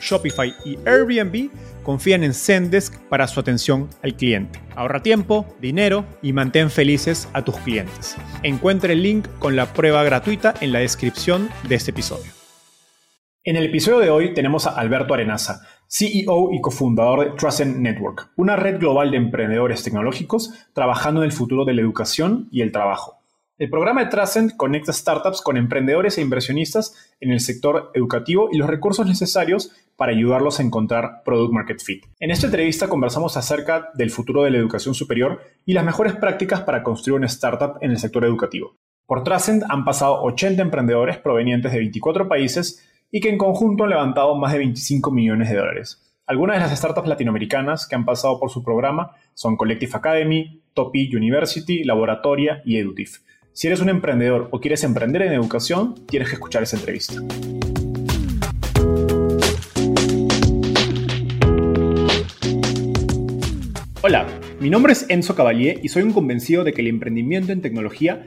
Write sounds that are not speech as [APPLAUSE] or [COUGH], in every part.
Shopify y Airbnb confían en Zendesk para su atención al cliente. Ahorra tiempo, dinero y mantén felices a tus clientes. Encuentre el link con la prueba gratuita en la descripción de este episodio. En el episodio de hoy tenemos a Alberto Arenaza, CEO y cofundador de Truscent Network, una red global de emprendedores tecnológicos trabajando en el futuro de la educación y el trabajo. El programa de Trascend conecta startups con emprendedores e inversionistas en el sector educativo y los recursos necesarios para ayudarlos a encontrar Product Market Fit. En esta entrevista conversamos acerca del futuro de la educación superior y las mejores prácticas para construir una startup en el sector educativo. Por Trascend han pasado 80 emprendedores provenientes de 24 países y que en conjunto han levantado más de 25 millones de dólares. Algunas de las startups latinoamericanas que han pasado por su programa son Collective Academy, Topi University, Laboratoria y Edutif. Si eres un emprendedor o quieres emprender en educación, tienes que escuchar esa entrevista. Hola, mi nombre es Enzo Cavalier y soy un convencido de que el emprendimiento en tecnología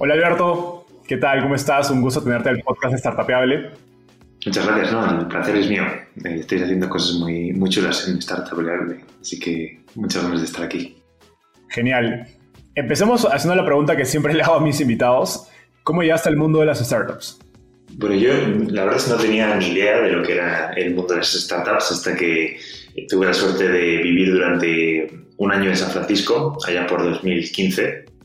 Hola Alberto, ¿qué tal? ¿Cómo estás? Un gusto tenerte en el podcast Startapeable. Muchas gracias, no, el placer es mío. Eh, estáis haciendo cosas muy, muy chulas en Startapeable, así que muchas ganas de estar aquí. Genial. Empecemos haciendo la pregunta que siempre [LAUGHS] le hago a mis invitados. ¿Cómo llegaste al mundo de las startups? Bueno, yo la verdad es que no tenía ni idea de lo que era el mundo de las startups hasta que tuve la suerte de vivir durante un año en San Francisco, allá por 2015.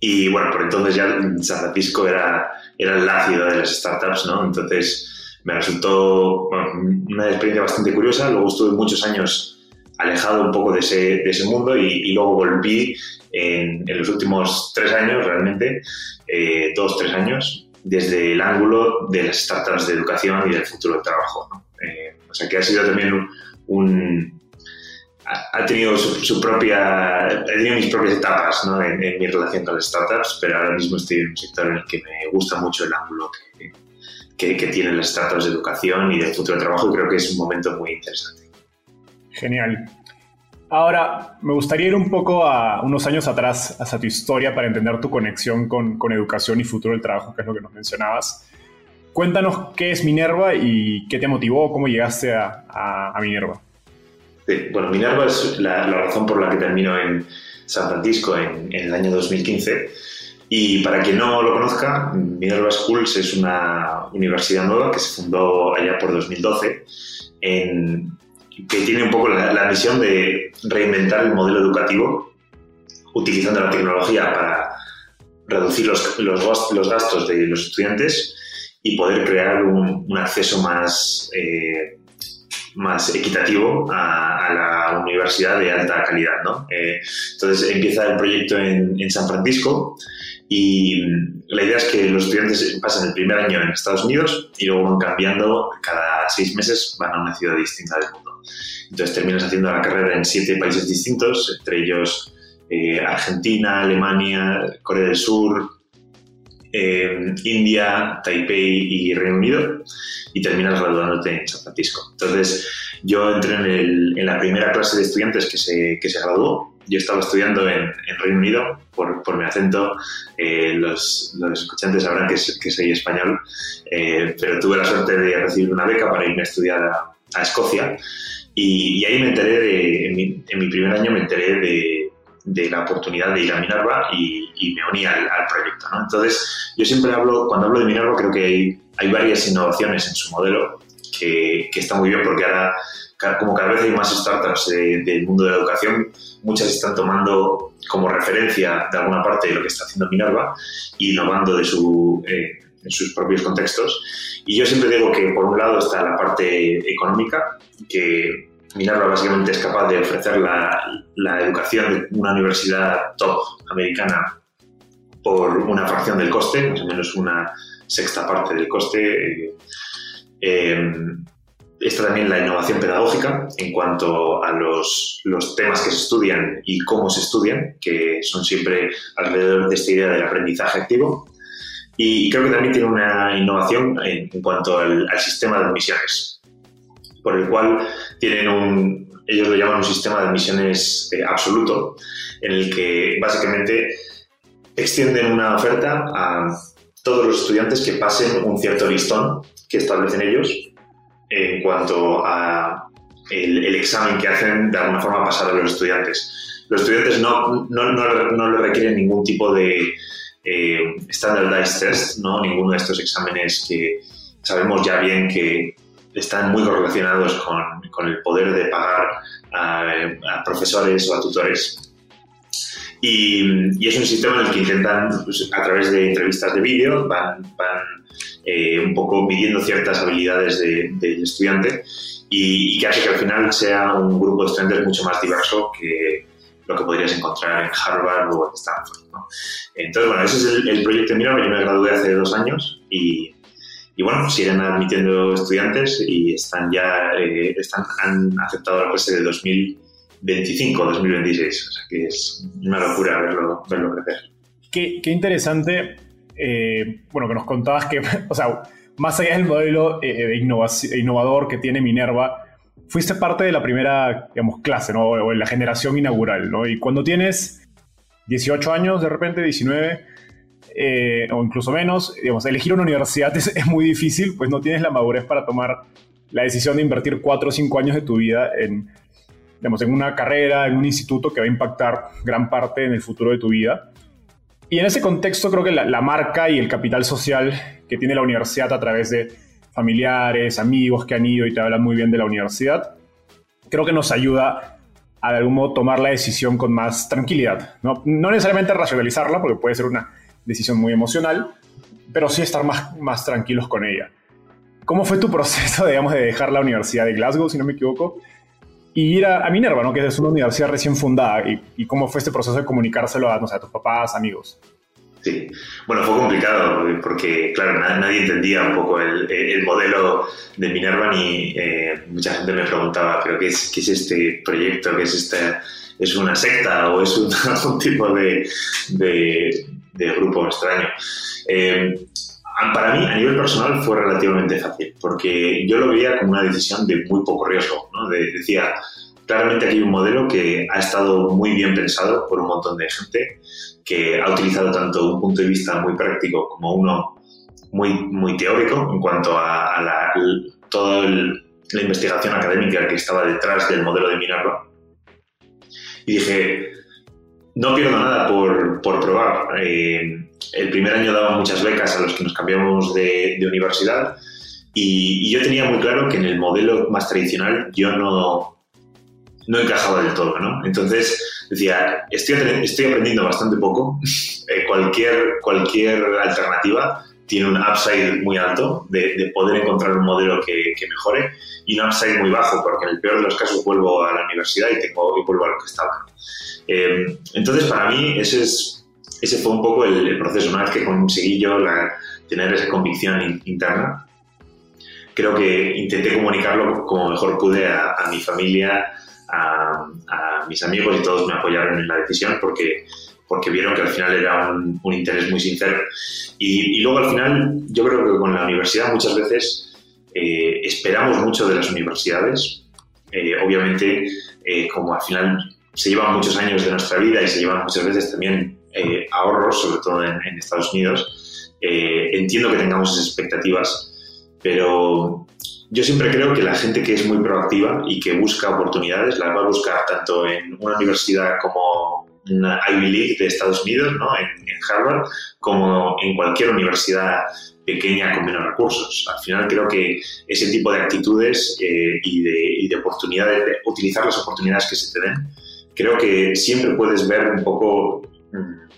Y bueno, por entonces ya San Francisco era, era la ciudad de las startups, ¿no? Entonces me resultó una experiencia bastante curiosa. Luego estuve muchos años alejado un poco de ese, de ese mundo y, y, luego volví en, en, los últimos tres años, realmente, eh, dos, tres años, desde el ángulo de las startups de educación y del futuro del trabajo. ¿no? Eh, o sea que ha sido también un... un ha tenido su, su, propia, he tenido mis propias etapas ¿no? en, en, mi relación con las startups, pero ahora mismo estoy en un sector en el que me gusta mucho el ángulo que, que, que tienen las startups de educación y del futuro del trabajo y creo que es un momento muy interesante. Genial. Ahora, me gustaría ir un poco a unos años atrás, hacia tu historia, para entender tu conexión con, con, educación y futuro del trabajo, que es lo que nos mencionabas. Cuéntanos qué es Minerva y qué te motivó, cómo llegaste a, a, a Minerva. Bueno, Minerva es la, razón por la que termino en San Francisco en, en, el año 2015. Y para quien no lo conozca, Minerva Schools es una universidad nueva que se fundó allá por 2012 en, que tiene un poco la, misión de reinventar el modelo educativo utilizando la tecnología para reducir los, los, gastos de los estudiantes y poder crear un, un acceso más, eh, más equitativo a, a, la universidad de alta calidad. ¿no? Eh, entonces empieza el proyecto en, en San Francisco y la idea es que los estudiantes pasan el primer año en Estados Unidos y luego van cambiando cada seis meses, van a una ciudad distinta del mundo. Entonces terminas haciendo la carrera en siete países distintos, entre ellos eh, Argentina, Alemania, Corea del Sur, eh, India, Taipei y Reino Unido. Y terminas graduándote en San Francisco. Entonces, yo entré en, la primera clase de estudiantes que se, que se graduó. Yo estaba estudiando en, Reino Unido, por, por mi acento, eh, los, los, escuchantes sabrán que, que soy español, eh, pero tuve la suerte de recibir una beca para irme a estudiar a, Escocia. Y, ahí me enteré, de, en mi, en mi primer año me enteré de, de la oportunidad de ir a Minerva y, me uní al, proyecto. ¿no? Entonces, yo siempre hablo, cuando hablo de Minerva, creo que hay, hay varias innovaciones en su modelo que, que está muy bien porque ahora, como cada vez hay más startups del mundo de la educación, muchas están tomando como referencia de alguna parte lo que está haciendo Minerva y innovando de su, eh, en sus propios contextos. Y yo siempre digo que por un lado está la parte económica, que Minerva básicamente es capaz de ofrecer la, la, educación de una universidad top americana por una fracción del coste, más o menos una sexta parte del coste. Eh, está también la innovación pedagógica en cuanto a los, los, temas que se estudian y cómo se estudian, que son siempre alrededor de esta idea del aprendizaje activo. Y creo que también tiene una innovación en, cuanto al, al sistema de admisiones por el cual tienen un, ellos lo llaman un sistema de admisiones eh, absoluto, en el que básicamente extienden una oferta a todos los estudiantes que pasen un cierto listón que establecen ellos en cuanto a el, examen que hacen de alguna forma pasar a los estudiantes. Los estudiantes no, no, le requieren ningún tipo de eh, standardized test, ¿no? ninguno de estos exámenes que sabemos ya bien que están muy correlacionados con el poder de pagar a, profesores o a tutores. Y, y, es un sistema en el que intentan, pues, a través de entrevistas de vídeo, van, van eh, un poco midiendo ciertas habilidades del de estudiante y, que hace que al final sea un grupo de estudiantes mucho más diverso que lo que podrías encontrar en Harvard o en Stanford. ¿no? Entonces, bueno, ese es el, el proyecto Mira. Yo me gradué hace dos años y, y bueno, siguen admitiendo estudiantes y están ya, eh, están, han aceptado la clase de 2025, 2026. O sea que es una locura verlo, crecer. Qué, interesante, eh, bueno, que nos contabas que, [LAUGHS] o sea, más allá del modelo eh, innovador que tiene Minerva, fuiste parte de la primera, digamos, clase, ¿no? O la generación inaugural, ¿no? Y cuando tienes 18 años, de repente, 19 eh, o incluso menos, digamos, elegir una universidad es, muy difícil, pues no tienes la madurez para tomar la decisión de invertir cuatro o cinco años de tu vida en, digamos, en una carrera, en un instituto que va a impactar gran parte en el futuro de tu vida. Y en ese contexto creo que la, la marca y el capital social que tiene la universidad a través de familiares, amigos que han ido y te hablan muy bien de la universidad, creo que nos ayuda a de algún modo tomar la decisión con más tranquilidad. No, no necesariamente racionalizarla, porque puede ser una decisión muy emocional, pero sí estar más, más tranquilos con ella. ¿Cómo fue tu proceso, [LAUGHS] digamos, de dejar la Universidad de Glasgow, si no me equivoco, y ir a, Minerva, ¿no? que es una universidad recién fundada? Y, cómo fue este proceso de comunicárselo a, tus papás, amigos? Sí, bueno, fue complicado porque, claro, nadie entendía un poco el, el modelo de Minerva ni eh, mucha gente me preguntaba, ¿pero qué es, qué es este proyecto? ¿Qué es este? ¿Es una secta o es un, [LAUGHS] algún tipo de, de grupo extraño. Eh, para mí, a nivel personal, fue relativamente fácil, porque yo lo veía como una decisión de muy poco riesgo. ¿No? decía, claramente aquí hay un modelo que ha estado muy bien pensado por un montón de gente, que ha utilizado tanto un punto de vista muy práctico como uno muy, muy teórico en cuanto a, la, toda la investigación académica que estaba detrás del modelo de Minerva. Y dije, no pierdo nada por, por probar. Eh, el primer año daba muchas becas a los que nos cambiamos de, de universidad y, yo tenía muy claro que en el modelo más tradicional yo no, no encajaba del todo, ¿no? Entonces decía, estoy, estoy aprendiendo bastante poco, [LAUGHS] eh, cualquier, cualquier alternativa tiene un upside muy alto de, de poder encontrar un modelo que, que, mejore y un upside muy bajo, porque en el peor de los casos vuelvo a la universidad y, tengo, y vuelvo a lo que estaba. Eh, entonces, para mí, ese, es, ese fue un poco el, proceso. Una vez que conseguí yo tener esa convicción interna, creo que intenté comunicarlo como mejor pude a, mi familia, a, mis amigos y todos me apoyaron en la decisión porque, porque vieron que al final era un, interés muy sincero. Y, y, luego al final yo creo que con la universidad muchas veces eh, esperamos mucho de las universidades. obviamente, como al final se llevan muchos años de nuestra vida y se llevan muchas veces también ahorros, sobre todo en, en Estados Unidos, entiendo que tengamos esas expectativas, pero yo siempre creo que la gente que es muy proactiva y que busca oportunidades las va a buscar tanto en una universidad como una Ivy League de Estados Unidos, ¿no? en, Harvard, como en cualquier universidad pequeña con menos recursos. Al final creo que ese tipo de actitudes eh, y, de, y, de, oportunidades, de utilizar las oportunidades que se te den, creo que siempre puedes ver un poco mm,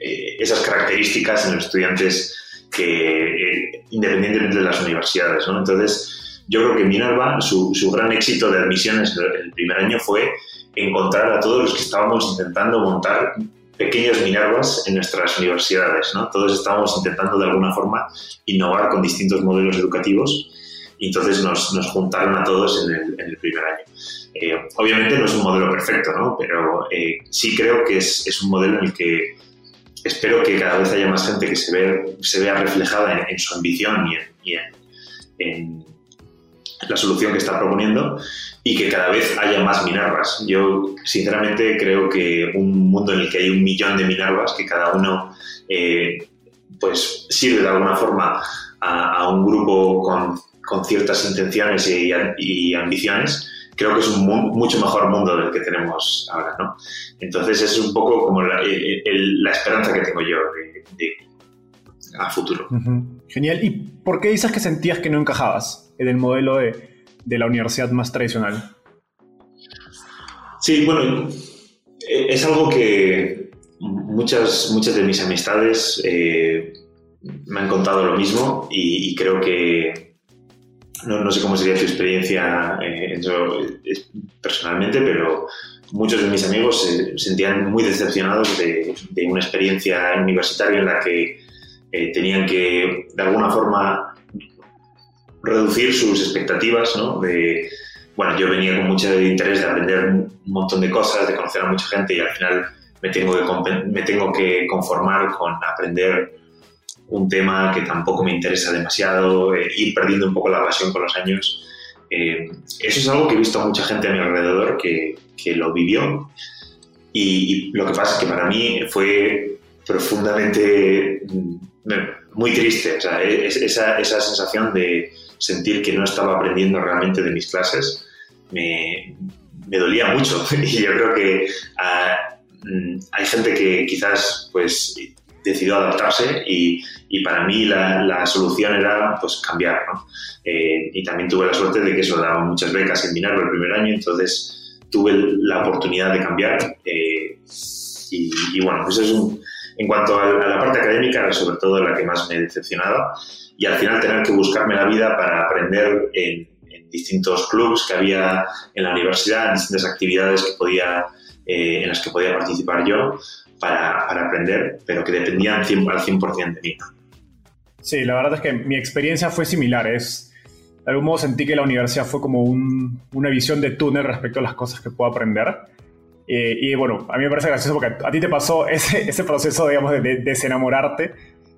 eh, esas características en los estudiantes que, eh, independientemente de las universidades. ¿no? Entonces, yo creo que Minerva, su, su gran éxito de admisiones el primer año fue encontrar a todos los que estábamos intentando montar pequeños Minervas en nuestras universidades. ¿no? Todos estábamos intentando de alguna forma innovar con distintos modelos educativos y entonces nos, nos juntaron a todos en el, en el primer año. Eh, obviamente no es un modelo perfecto, ¿no? pero eh, sí creo que es, es, un modelo en el que espero que cada vez haya más gente que se, ve, se vea reflejada en, su ambición y en, y en la solución que está proponiendo y que cada vez haya más Minervas. Yo, sinceramente, creo que un mundo en el que hay un millón de Minervas, que cada uno eh, pues sirve de alguna forma a, un grupo con, con ciertas intenciones y, ambiciones, creo que es un mucho mejor mundo del que tenemos ahora, ¿no? Entonces es un poco como la, la esperanza que tengo yo de, a futuro. Genial. ¿Y por qué dices que sentías que no encajabas? en el modelo de, de la universidad más tradicional? Sí, bueno, eh, es algo que muchas, muchas de mis amistades eh, me han contado lo mismo y, creo que no, no, sé cómo sería tu experiencia eh, personalmente, pero muchos de mis amigos se sentían muy decepcionados de, de una experiencia universitaria en la que tenían que, de alguna forma, reducir sus expectativas, ¿no? De, bueno, yo venía con mucho interés de aprender un montón de cosas, de conocer a mucha gente y al final me tengo que, me tengo que conformar con aprender un tema que tampoco me interesa demasiado, eh, ir perdiendo un poco la pasión con los años. Eh, eso es algo que he visto a mucha gente a mi alrededor que, que lo vivió y, lo que pasa es que para mí fue profundamente mm, muy triste, sea, esa, esa sensación de, sentir que no estaba aprendiendo realmente de mis clases me, me dolía mucho. [LAUGHS] y yo creo que ah, mm, hay gente que quizás pues decidió adaptarse y, para mí la, solución era pues cambiar. Eh, y también tuve la suerte de que eso daba muchas becas en Minerva el primer año, entonces tuve la oportunidad de cambiar. Eh, y, bueno, pues es un, en cuanto a la parte académica, era sobre todo la que más me decepcionaba y al final tener que buscarme la vida para aprender en, distintos clubs que había en la universidad, en distintas actividades que podía, eh, en las que podía participar yo para, para aprender, pero que dependían al 100% de mí. Sí, la verdad es que mi experiencia fue similar. Es, de algún modo sentí que la universidad fue como un, una visión de túnel respecto a las cosas que puedo aprender. Eh, y bueno, a mí me parece gracioso porque a, ti te pasó [LAUGHS] ese, ese proceso, digamos, de, de, desenamorarte,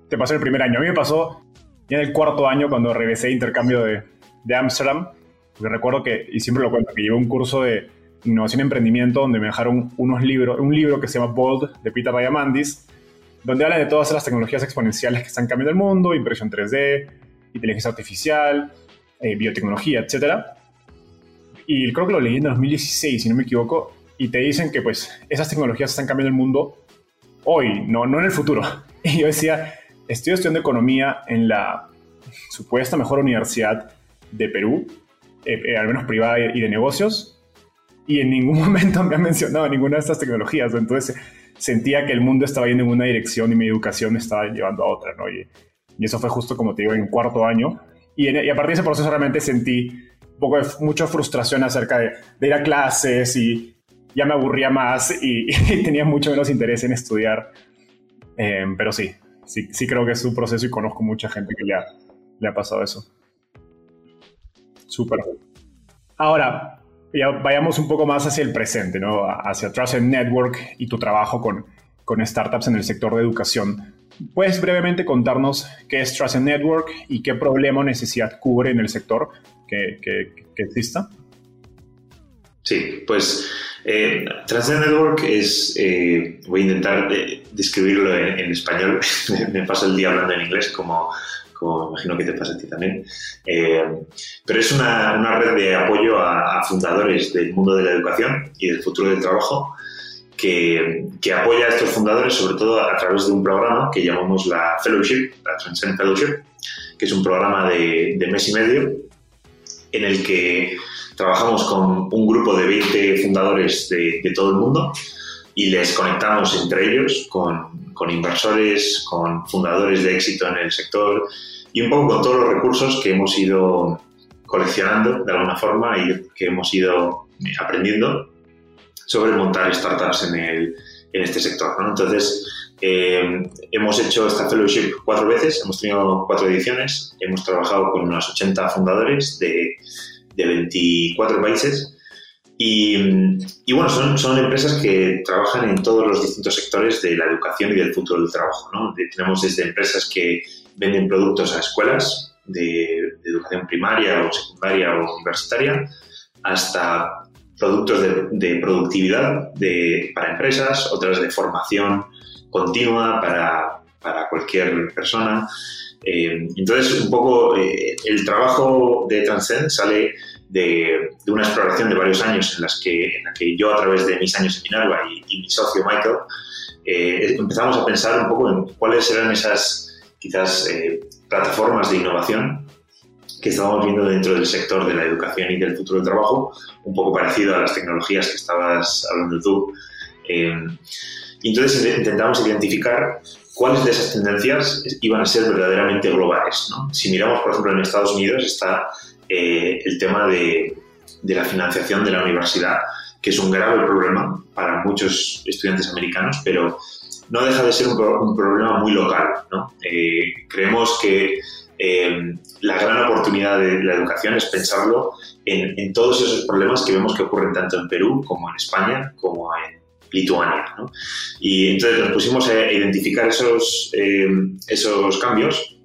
te pasó el primer año. A mí me pasó ya en el cuarto año, cuando regresé de intercambio de, de Amsterdam, recuerdo que, y siempre lo cuento, que llevé un curso de innovación y emprendimiento donde me dejaron unos libros, un libro que se llama Bold de Peter Diamandis, donde habla de todas las tecnologías exponenciales que están cambiando el mundo, impresión 3D, inteligencia artificial, eh, biotecnología, etc. Y creo que lo leí en 2016, si no me equivoco, y te dicen que pues esas tecnologías están cambiando el mundo hoy, no, no en el futuro. [LAUGHS] Y yo decía, estoy estudiando economía en la supuesta mejor universidad de Perú, eh, eh, al menos privada y de negocios, y en ningún [LAUGHS] momento me han mencionado ninguna de estas tecnologías. Entonces sentía que el mundo estaba yendo en una dirección y mi educación estaba llevando a otra, ¿no? Y, eso fue justo como te digo, en cuarto año. Y, y, a partir de ese proceso realmente sentí un poco de mucha frustración acerca de, de ir a clases y ya me aburría más y, [LAUGHS] tenía mucho menos interés en estudiar. Eh, pero sí, sí, sí creo que es un proceso y conozco mucha gente que ya le ha pasado eso. Súper. Ahora, vayamos un poco más hacia el presente, ¿no? Hacia Trusted Network y tu trabajo con, con startups en el sector de educación. ¿puedes brevemente contarnos qué es Trust Network y qué problema o necesidad cubre en el sector que, exista? Sí, pues eh, Network es, eh, voy a intentar eh, describirlo en, español, [LAUGHS] me paso el día hablando en inglés como, como imagino que te pasa a ti también, eh, pero es una, una, red de apoyo a, fundadores del mundo de la educación y del futuro del trabajo que, que, apoya a estos fundadores sobre todo a través de un programa que llamamos la Fellowship, la Transcend Fellowship, que es un programa de, de mes y medio en el que trabajamos con un grupo de 20 fundadores de, de todo el mundo y les conectamos entre ellos con, con, inversores, con fundadores de éxito en el sector y un poco con todos los recursos que hemos ido coleccionando de alguna forma y que hemos ido aprendiendo sobre montar startups en, el, en este sector. ¿no? Entonces, eh, hemos hecho esta fellowship cuatro veces, hemos tenido cuatro ediciones, hemos trabajado con unos 80 fundadores de, de 24 países y, bueno, son, son empresas que trabajan en todos los distintos sectores de la educación y del futuro del trabajo. ¿no? tenemos desde empresas que venden productos a escuelas de, educación primaria o secundaria o universitaria hasta productos de, de productividad de, para empresas, otras de formación continua para, para cualquier persona. Eh, entonces, un poco eh, el trabajo de Transcend sale de, una exploración de varios años en, las que, la que yo, a través de mis años en Minerva y, mi socio Michael, eh, empezamos a pensar un poco en cuáles eran esas quizás plataformas de innovación que estamos viendo dentro del sector de la educación y del futuro del trabajo, un poco parecido a las tecnologías que estabas hablando tú. y entonces intentamos identificar cuáles de esas tendencias iban a ser verdaderamente globales. ¿no? Si miramos, por ejemplo, en Estados Unidos está eh, el tema de, de, la financiación de la universidad, que es un grave problema para muchos estudiantes americanos, pero no deja de ser un, un problema muy local. ¿no? Eh, creemos que eh, la gran oportunidad de la educación es pensarlo en, en, todos esos problemas que vemos que ocurren tanto en Perú como en España, como en Lituania. ¿no? Y entonces nos pusimos a identificar esos, eh, esos cambios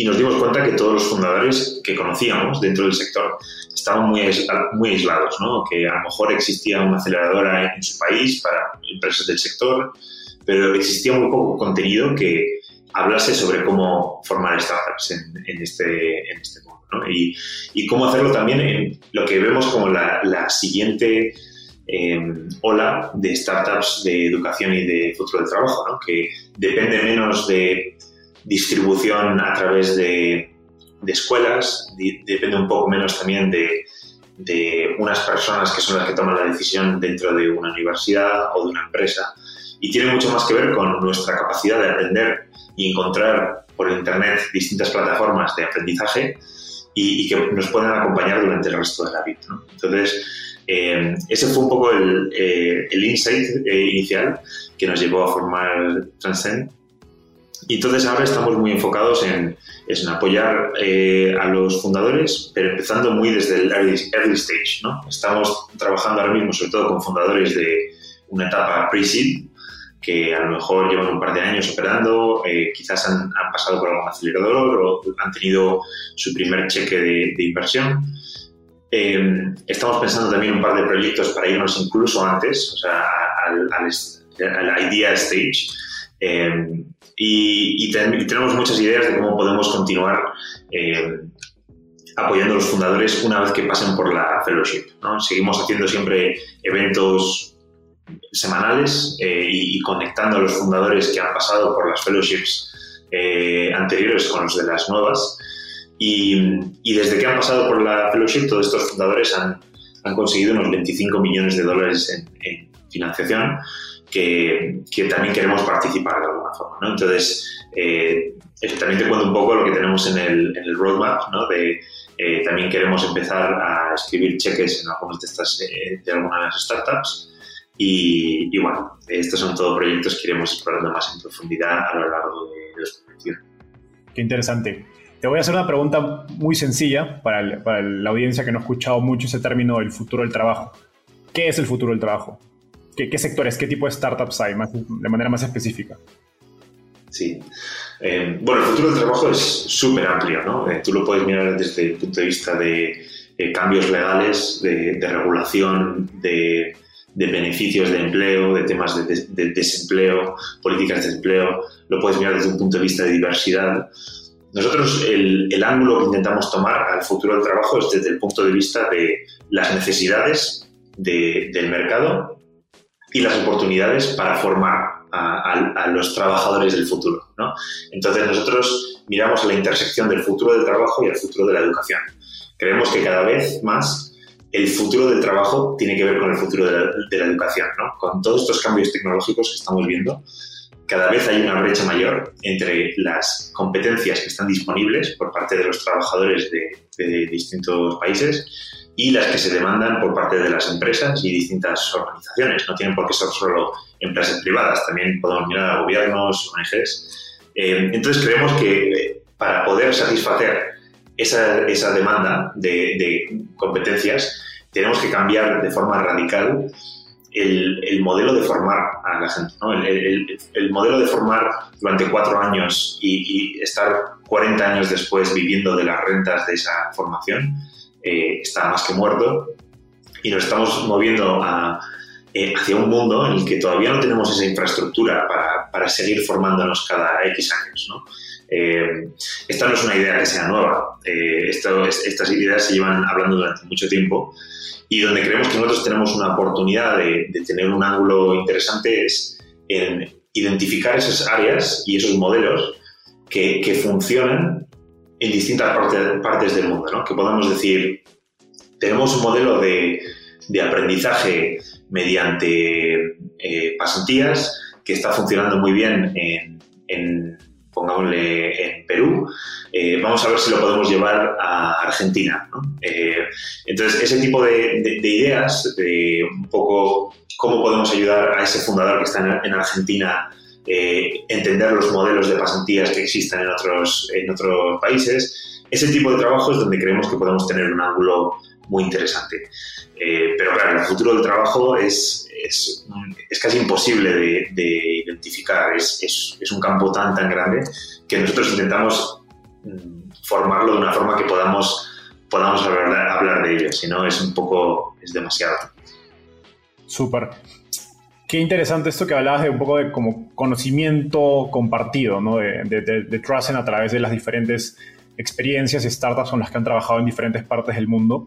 y nos dimos cuenta que todos los fundadores que conocíamos dentro del sector estaban muy, muy aislados, ¿no? que a lo mejor existía una aceleradora en su país para empresas del sector, pero existía muy poco contenido que hablase sobre cómo formar startups en, en este, en este mundo. ¿no? Y, y, cómo hacerlo también en lo que vemos como la, la siguiente Em, ola de startups de educación y de futuro del trabajo, ¿no? que depende menos de distribución a través de, escuelas, depende un poco menos también de, unas personas que son las que toman la decisión dentro de una universidad o de una empresa, y tiene mucho más que ver con nuestra capacidad de aprender y encontrar por Internet distintas plataformas de aprendizaje y, que nos puedan acompañar durante el resto de la vida. Entonces, eh, ese fue un poco el, eh, insight eh, inicial que nos llevó a formar Transcend. Y entonces ahora estamos muy enfocados en, en apoyar a los fundadores, pero empezando muy desde el early, early, stage. ¿no? Estamos trabajando ahora mismo sobre todo con fundadores de una etapa pre-seed, que a lo mejor llevan un par de años operando, quizás han, han, pasado por algún acelerador o han tenido su primer cheque de, de inversión eh, estamos pensando también un par de proyectos para irnos incluso antes, o sea, al, al, al idea stage. Eh, y, y, ten, y, tenemos muchas ideas de cómo podemos continuar eh, apoyando a los fundadores una vez que pasen por la fellowship. ¿no? Seguimos haciendo siempre eventos semanales eh, y, y, conectando a los fundadores que han pasado por las fellowships eh, anteriores con los de las nuevas. Y, y, desde que han pasado por la fellowship, todos estos fundadores han, han conseguido unos 25 millones de dólares en, en financiación que, también queremos participar de alguna forma. ¿no? Entonces, eh, también te cuento un poco lo que tenemos en el, roadmap, ¿no? de, eh, también queremos empezar a escribir cheques en algunas de estas, eh, de algunas startups. Y, y, bueno, estos son todos proyectos que iremos explorando más en profundidad a lo largo de 2021. Qué interesante. Te voy a hacer una pregunta muy sencilla para, para, la audiencia que no ha escuchado mucho ese término del futuro del trabajo. ¿Qué es el futuro del trabajo? ¿Qué, sectores, qué tipo de startups hay de manera más específica? Sí. Eh, bueno, el futuro del trabajo es súper amplio, ¿no? Eh, tú lo puedes mirar desde el punto de vista de eh, cambios legales, de, regulación, de, beneficios de empleo, de temas de, desempleo, políticas de desempleo. Lo puedes mirar desde un punto de vista de diversidad. Nosotros el, el ángulo que intentamos tomar al futuro del trabajo es desde el punto de vista de las necesidades del mercado y las oportunidades para formar a, los trabajadores del futuro. ¿no? Entonces nosotros miramos la intersección del futuro del trabajo y el futuro de la educación. Creemos que cada vez más el futuro del trabajo tiene que ver con el futuro de la, educación. ¿no? Con todos estos cambios tecnológicos que estamos viendo, cada vez hay una brecha mayor entre las competencias que están disponibles por parte de los trabajadores de distintos países y las que se demandan por parte de las empresas y distintas organizaciones. No tienen por qué ser solo empresas privadas, también podemos mirar a gobiernos, ONGs. Eh, entonces creemos que eh, para poder satisfacer esa, esa demanda de, de, competencias, tenemos que cambiar de forma radical el, el modelo de formar a la gente. ¿no? El, el, el, modelo de formar durante cuatro años y, y estar 40 años después viviendo de las rentas de esa formación eh, está más que muerto y nos estamos moviendo eh, hacia un mundo en el que todavía no tenemos esa infraestructura para, para seguir formándonos cada X años. ¿no? Eh, esta no es una idea que sea nueva, estas ideas se llevan hablando durante mucho tiempo y donde creemos que nosotros tenemos una oportunidad de, de tener un ángulo interesante es en identificar esas áreas y esos modelos que, que funcionan en distintas partes del mundo, ¿no? Que podamos decir, tenemos un modelo de, de aprendizaje mediante eh, pasantías que está funcionando muy bien en, pongámosle, en Perú. Eh, vamos a ver si lo podemos llevar a Argentina. Eh, entonces, ese tipo de, de, de, ideas, de un poco cómo podemos ayudar a ese fundador que está en Argentina eh, entender los modelos de pasantías que existen en otros, en otros países. Ese tipo de trabajo es donde creemos que podemos tener un ángulo muy interesante. Eh, pero claro, el futuro del trabajo es, es, es casi imposible de, de identificar, es, es, un campo tan, tan grande que nosotros intentamos mm, formarlo de una forma que podamos, podamos hablar, hablar de ello, si no es un poco, es demasiado. Súper. Qué interesante esto que hablabas de un poco de como conocimiento compartido, ¿no? De, de, de, a través de las diferentes experiencias y startups con las que han trabajado en diferentes partes del mundo.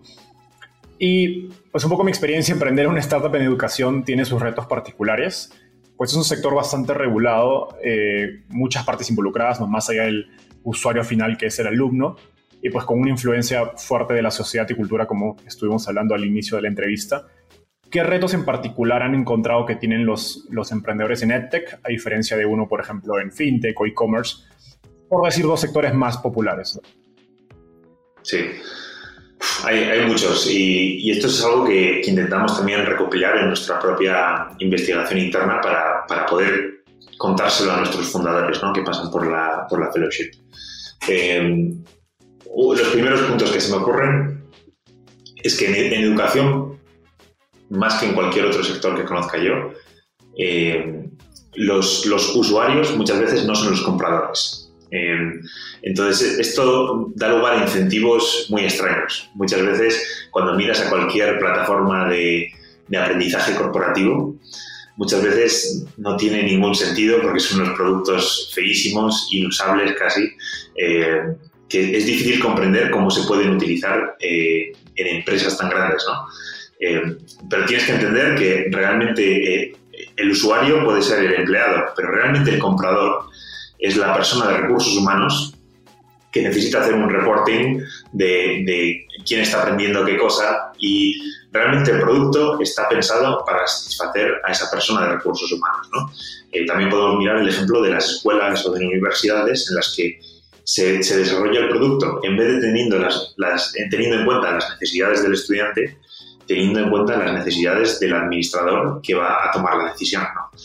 Y pues un poco mi experiencia emprender una startup en educación tiene sus retos particulares. Pues es un sector bastante regulado, eh, muchas partes involucradas, no más allá del usuario final que es el alumno, y pues con una influencia fuerte de la sociedad y cultura como estuvimos hablando al inicio de la entrevista. ¿Qué retos en particular han encontrado que tienen los, emprendedores en EdTech, a diferencia de uno, por ejemplo, en FinTech o e-commerce, por decir dos sectores más populares? Sí, hay, muchos y, esto es algo que, intentamos también recopilar en nuestra propia investigación interna para, poder contárselo a nuestros fundadores ¿no? que pasan por la, por la fellowship. Eh, los primeros puntos que se me ocurren es que en educación más que en cualquier otro sector que conozca yo, eh, los, los, usuarios muchas veces no son los compradores. Eh, entonces, esto da lugar a incentivos muy extraños. Muchas veces, cuando miras a cualquier plataforma de, de aprendizaje corporativo, muchas veces no tiene ningún sentido porque son unos productos feísimos, inusables casi, eh, que es difícil comprender cómo se pueden utilizar eh, en empresas tan grandes, ¿no? Eh, pero tienes que entender que realmente eh, el usuario puede ser el empleado, pero realmente el comprador es la persona de recursos humanos que necesita hacer un reporting de, de, quién está aprendiendo qué cosa y realmente el producto está pensado para satisfacer a esa persona de recursos humanos. ¿no? Eh, también podemos mirar el ejemplo de las escuelas o de universidades en las que se, se desarrolla el producto en vez de teniendo, las, las, teniendo en cuenta las necesidades del estudiante, teniendo en cuenta las necesidades del administrador que va a tomar la decisión. ¿no?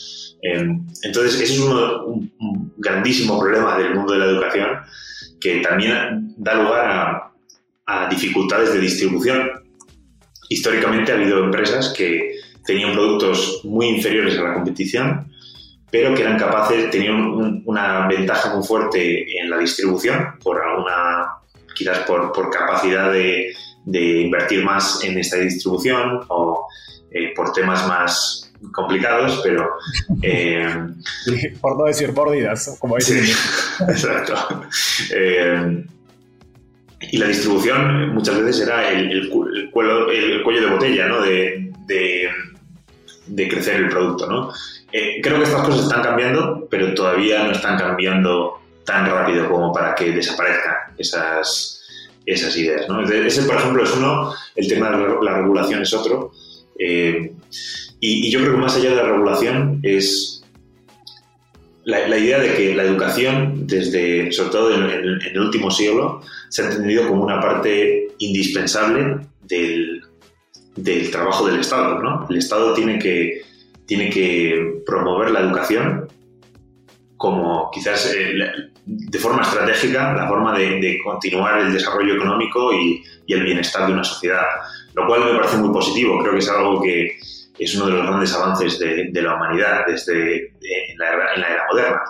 Eh, entonces, ese es uno, un, un, grandísimo problema del mundo de la educación que también da lugar a, a dificultades de distribución. Históricamente ha habido empresas que tenían productos muy inferiores a la competición, pero que eran capaces, tenían una ventaja muy fuerte en la distribución, por alguna, quizás por, por capacidad de, de, invertir más en esta distribución o eh, por temas más complicados, pero... Eh, [LAUGHS] por no decir mordidas, como dicen. [LAUGHS] exacto. Eh, y la distribución muchas veces era el, el, cuello, el cuello, de botella, ¿no? De, de, de crecer el producto, ¿no? Creo que estas cosas están cambiando, pero todavía no están cambiando tan rápido como para que desaparezcan esas, esas ideas. Ese, por ejemplo, es uno, el tema de la regulación es otro. Eh, y, yo creo que más allá de la regulación es la, idea de que la educación, desde, sobre todo en, en, el último siglo, se ha entendido como una parte indispensable del, del trabajo del Estado. ¿no? El Estado tiene que tiene que promover la educación como quizás eh, de forma estratégica la forma de, continuar el desarrollo económico y, el bienestar de una sociedad, lo cual me parece muy positivo. Creo que es algo que es uno de los grandes avances de, la humanidad desde en, la era, moderna.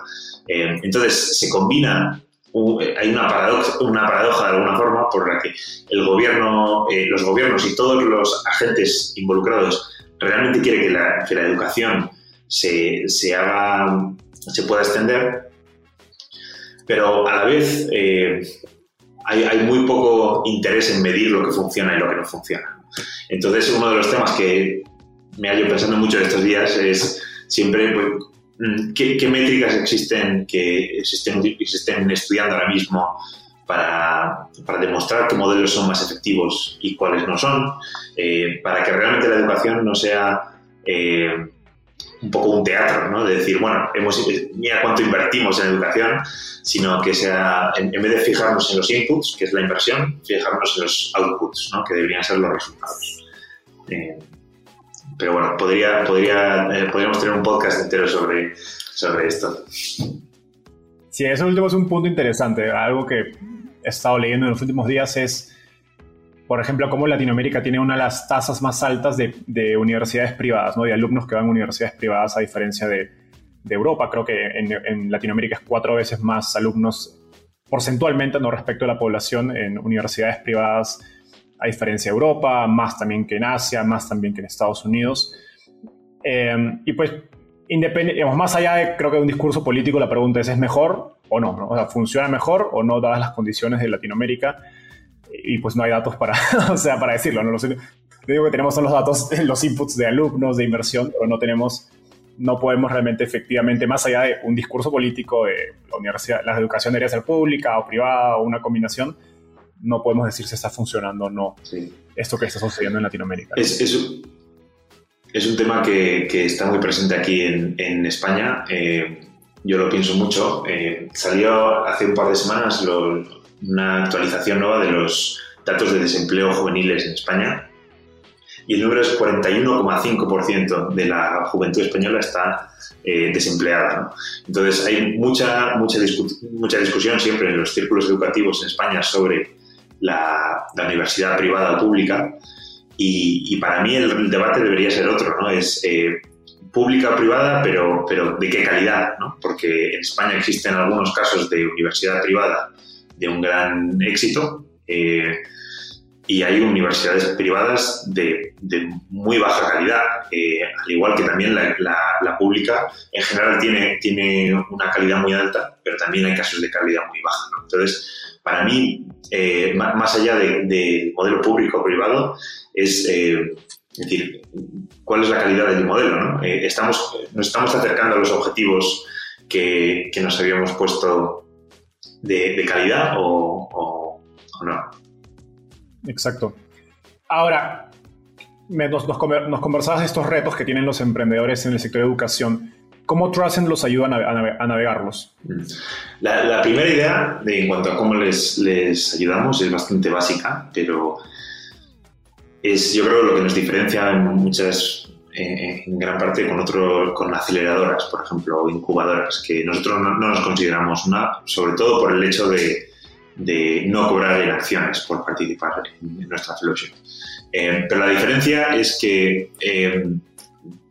Eh, entonces se combina hay una paradoja, de alguna forma por la que el gobierno, eh, los gobiernos y todos los agentes involucrados realmente quiere que la, que la educación se, se, haga, se pueda extender, pero a la vez eh, hay, muy poco interés en medir lo que funciona y lo que no funciona. Entonces, uno de los temas que me hallo pensando mucho estos días es siempre pues, mm, ¿qué, ¿qué, métricas existen que existen, existen estudiando ahora mismo para, para, demostrar qué modelos son más efectivos y cuáles no son, eh, para que realmente la educación no sea eh, un poco un teatro, ¿no? De decir, bueno, hemos, mira cuánto invertimos en educación, sino que sea, en, vez de fijarnos en los inputs, que es la inversión, fijarnos en los outputs, ¿no? Que deberían ser los resultados. Eh, pero bueno, podría, podría, podríamos tener un podcast entero sobre, sobre esto. Sí, eso último es un punto interesante, algo que he estado leyendo en los últimos días es, por ejemplo, cómo Latinoamérica tiene una de las tasas más altas de, universidades privadas, ¿no? de alumnos que van a universidades privadas a diferencia de, Europa. Creo que en, Latinoamérica es cuatro veces más alumnos porcentualmente no respecto a la población en universidades privadas a diferencia de Europa, más también que en Asia, más también que en Estados Unidos. Eh, y pues, más allá de, creo que de un discurso político, la pregunta es, ¿es mejor o no, O sea, funciona mejor o no dadas las condiciones de Latinoamérica y pues no hay datos para, [LAUGHS] o sea, para decirlo, ¿no? Lo digo que tenemos son los datos, [LAUGHS] los inputs de alumnos, de inversión, pero no tenemos, no podemos realmente efectivamente, más allá de un discurso político de la universidad, la educación debería ser pública o privada o una combinación, no podemos decir si está funcionando o no esto que está sucediendo en Latinoamérica. Es, es, un tema que, que, está muy presente aquí en, en España. Eh, yo lo pienso mucho. Eh, salió hace un par de semanas una actualización nueva de los datos de desempleo juveniles en España y el número es 41,5% de la juventud española está eh, desempleada. Entonces hay mucha, mucha, mucha discusión siempre en los círculos educativos en España sobre la, universidad privada o pública y, para mí el, debate debería ser otro, ¿no? Es eh, pública o privada, pero, pero de qué calidad, ¿no? Porque en España existen algunos casos de universidad privada de un gran éxito eh, y hay universidades privadas de, de muy baja calidad, eh, al igual que también la, pública en general tiene, tiene una calidad muy alta, pero también hay casos de calidad muy baja. ¿no? Entonces, para mí, eh, más allá del de modelo público o privado, es decir, ¿cuál es la calidad del modelo? Eh, estamos, ¿Nos estamos acercando a los objetivos que nos habíamos puesto de, calidad o, no? Exacto. Ahora, nos, nos, conversabas de estos retos que tienen los emprendedores en el sector de educación. ¿Cómo Trusend los ayuda a, navegarlos? Mm. La, primera idea de, en cuanto a cómo les, les ayudamos es bastante básica, pero es yo creo lo que nos diferencia en muchas en gran parte con otro, con aceleradoras, por ejemplo, o incubadoras, que nosotros no, nos consideramos una, sobre todo por el hecho de, no cobrar en acciones por participar en, nuestra fellowship. Eh, pero la diferencia es que eh,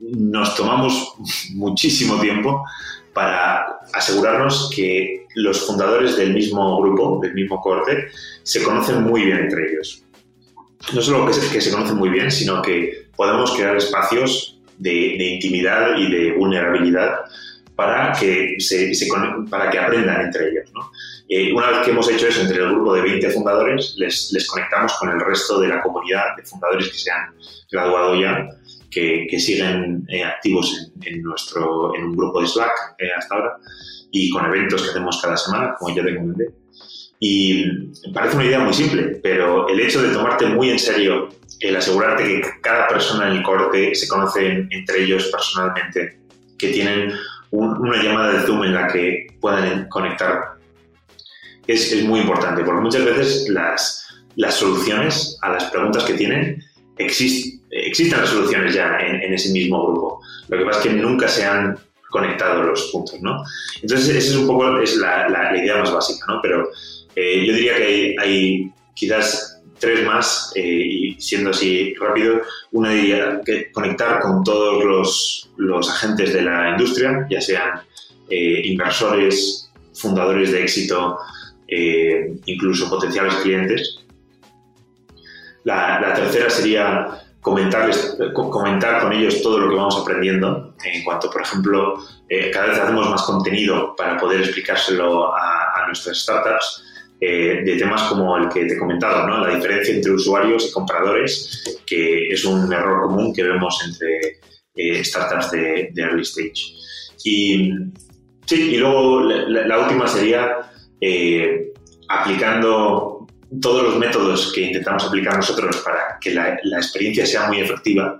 nos tomamos muchísimo tiempo para asegurarnos que los fundadores del mismo grupo, del mismo corte, se conocen muy bien entre ellos. No solo que se conocen muy bien, sino que podemos crear espacios de, de intimidad y de vulnerabilidad para que, se, se, para que aprendan entre ellos. ¿no? Eh, una vez que hemos hecho eso entre el grupo de 20 fundadores, les, les conectamos con el resto de la comunidad de fundadores que se han graduado ya, que, que siguen eh, activos en, en, nuestro, en un grupo de Slack eh, hasta ahora y con eventos que hacemos cada semana, como ya te comenté. Y parece una idea muy simple, pero el hecho de tomarte muy en serio el asegurarte que cada persona en el corte se conocen entre ellos personalmente, que tienen un, una llamada de Zoom en la que puedan conectar, es, es muy importante, porque muchas veces las, las, soluciones a las preguntas que tienen exist, existen las soluciones ya en, en, ese mismo grupo. Lo que pasa es que nunca se han conectado los puntos, ¿no? Entonces, esa es un poco es la, la, la idea más básica, ¿no? Pero eh, yo diría que hay, hay quizás tres más, eh, y siendo así rápido, una diría conectar con todos los, los agentes de la industria, ya sean eh, inversores, fundadores de éxito, eh, incluso potenciales clientes. La, tercera sería comentarles, comentar con ellos todo lo que vamos aprendiendo en cuanto, por ejemplo, cada vez hacemos más contenido para poder explicárselo a nuestras startups eh, de temas como el que te he comentado, ¿no? la diferencia entre usuarios y compradores, que es un error común que vemos entre eh, startups de, de, early stage. Y, sí, y luego la, la última sería eh, aplicando todos los métodos que intentamos aplicar nosotros para que la, la, experiencia sea muy efectiva,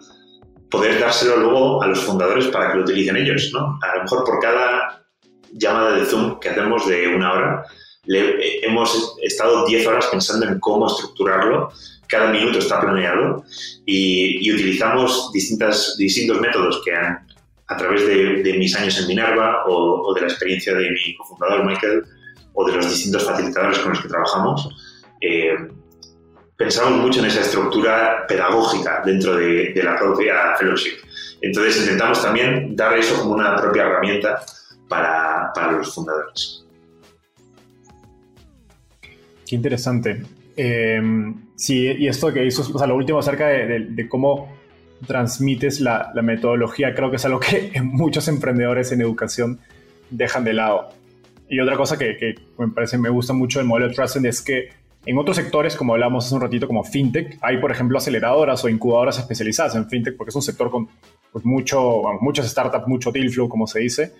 poder dárselo luego a los fundadores para que lo utilicen ellos. ¿no? A lo mejor por cada llamada de Zoom que hacemos de una hora, le, hemos estado 10 horas pensando en cómo estructurarlo, cada minuto está planeado y, y utilizamos distintas, distintos métodos que han, a través de, de mis años en Minerva o, o, de la experiencia de mi cofundador Michael o de los distintos facilitadores con los que trabajamos, eh, pensamos mucho en esa estructura pedagógica dentro de, de la propia fellowship. Entonces intentamos también dar eso como una propia herramienta para, para los fundadores. Qué interesante. Eh, sí, y esto que hizo, o sea, lo último acerca de, cómo transmites la, metodología, creo que es algo que [LAUGHS] muchos emprendedores en educación dejan de lado. Y otra cosa que, me parece, me gusta mucho del modelo de Trusted es que en otros sectores, como hablamos hace un ratito, como FinTech, hay, por ejemplo, aceleradoras o incubadoras especializadas en FinTech, porque es un sector con pues, mucho, muchas startups, mucho deal flow, como se dice.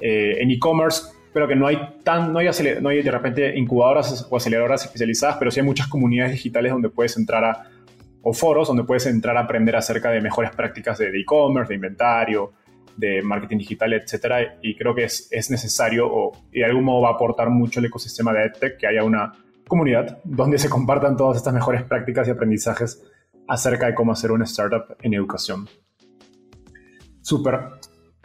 Eh, en e-commerce pero que no hay tan, no hay, no hay de repente incubadoras o aceleradoras especializadas, pero sí hay muchas comunidades digitales donde puedes entrar a, o foros donde puedes entrar a aprender acerca de mejores prácticas de e-commerce, de, inventario, de marketing digital, etcétera. Y creo que es, es necesario o de algún modo va a aportar mucho el ecosistema de EdTech que haya una comunidad donde se compartan todas estas mejores prácticas y aprendizajes acerca de cómo hacer una startup en educación. Súper.